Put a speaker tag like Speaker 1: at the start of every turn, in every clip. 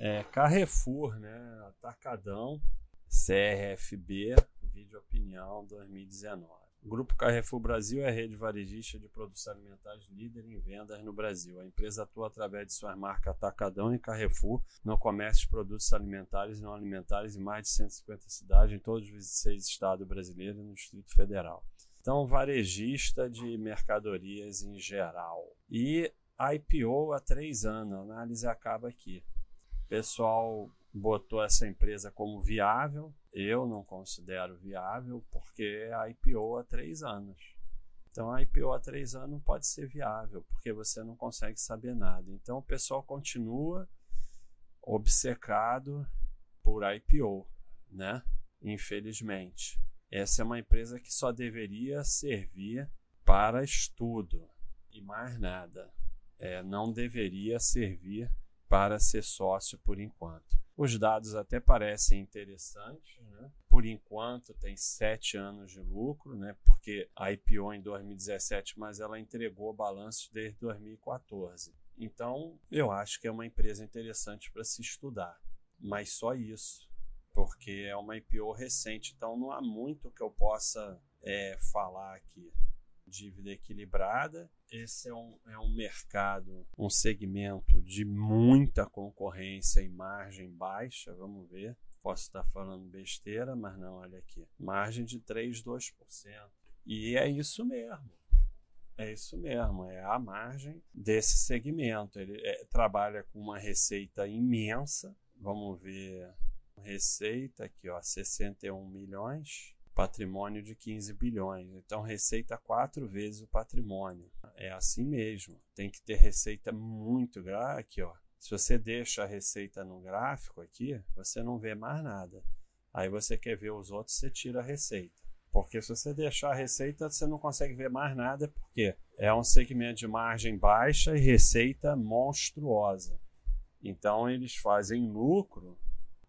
Speaker 1: É, Carrefour, né? Atacadão, CRFB, Vídeo Opinião 2019. O Grupo Carrefour Brasil é a rede varejista de produtos alimentares líder em vendas no Brasil. A empresa atua através de suas marcas Atacadão e Carrefour no comércio de produtos alimentares e não alimentares em mais de 150 cidades em todos os 26 estados brasileiros e no Distrito Federal. Então, varejista de mercadorias em geral. E IPO há três anos, a análise acaba aqui. Pessoal botou essa empresa como viável, eu não considero viável porque a IPO há três anos. Então a IPO há três anos não pode ser viável porque você não consegue saber nada. Então o pessoal continua obcecado por IPO, né? Infelizmente. Essa é uma empresa que só deveria servir para estudo e mais nada. É, não deveria servir para ser sócio por enquanto. Os dados até parecem interessantes, né? Por enquanto tem sete anos de lucro, né? Porque a IPO em 2017, mas ela entregou balanços desde 2014. Então, eu acho que é uma empresa interessante para se estudar, mas só isso, porque é uma IPO recente, então não há muito que eu possa é, falar aqui dívida equilibrada. Esse é um, é um mercado, um segmento de muita concorrência e margem baixa. Vamos ver. Posso estar falando besteira, mas não, olha aqui. Margem de 3, 2%. E é isso mesmo. É isso mesmo, é a margem desse segmento. Ele é, trabalha com uma receita imensa. Vamos ver receita aqui, ó, 61 milhões patrimônio de 15 bilhões. Então, receita quatro vezes o patrimônio. É assim mesmo. Tem que ter receita muito grande. Aqui, ó. Se você deixa a receita no gráfico aqui, você não vê mais nada. Aí você quer ver os outros, você tira a receita. Porque se você deixar a receita, você não consegue ver mais nada, porque é um segmento de margem baixa e receita monstruosa. Então eles fazem lucro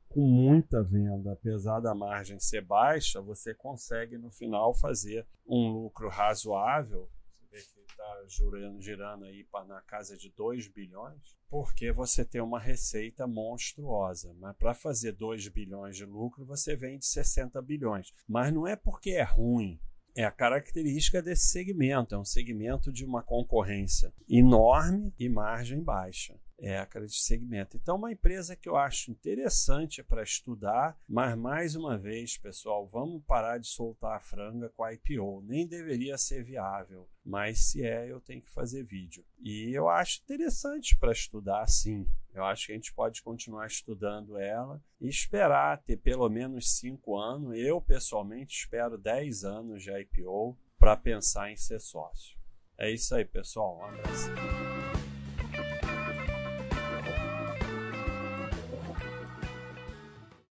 Speaker 1: com muita venda, apesar da margem ser baixa, você consegue no final fazer um lucro razoável. Você vê que está girando, girando aí pra, na casa de 2 bilhões, porque você tem uma receita monstruosa. Mas para fazer 2 bilhões de lucro, você vende 60 bilhões. Mas não é porque é ruim, é a característica desse segmento. É um segmento de uma concorrência enorme e margem baixa é, a de segmento. Então, uma empresa que eu acho interessante para estudar, mas mais uma vez, pessoal, vamos parar de soltar a franga com a IPO. Nem deveria ser viável, mas se é, eu tenho que fazer vídeo. E eu acho interessante para estudar, sim. Eu acho que a gente pode continuar estudando ela e esperar ter pelo menos cinco anos. Eu, pessoalmente, espero 10 anos de IPO para pensar em ser sócio. É isso aí, pessoal. Um abraço.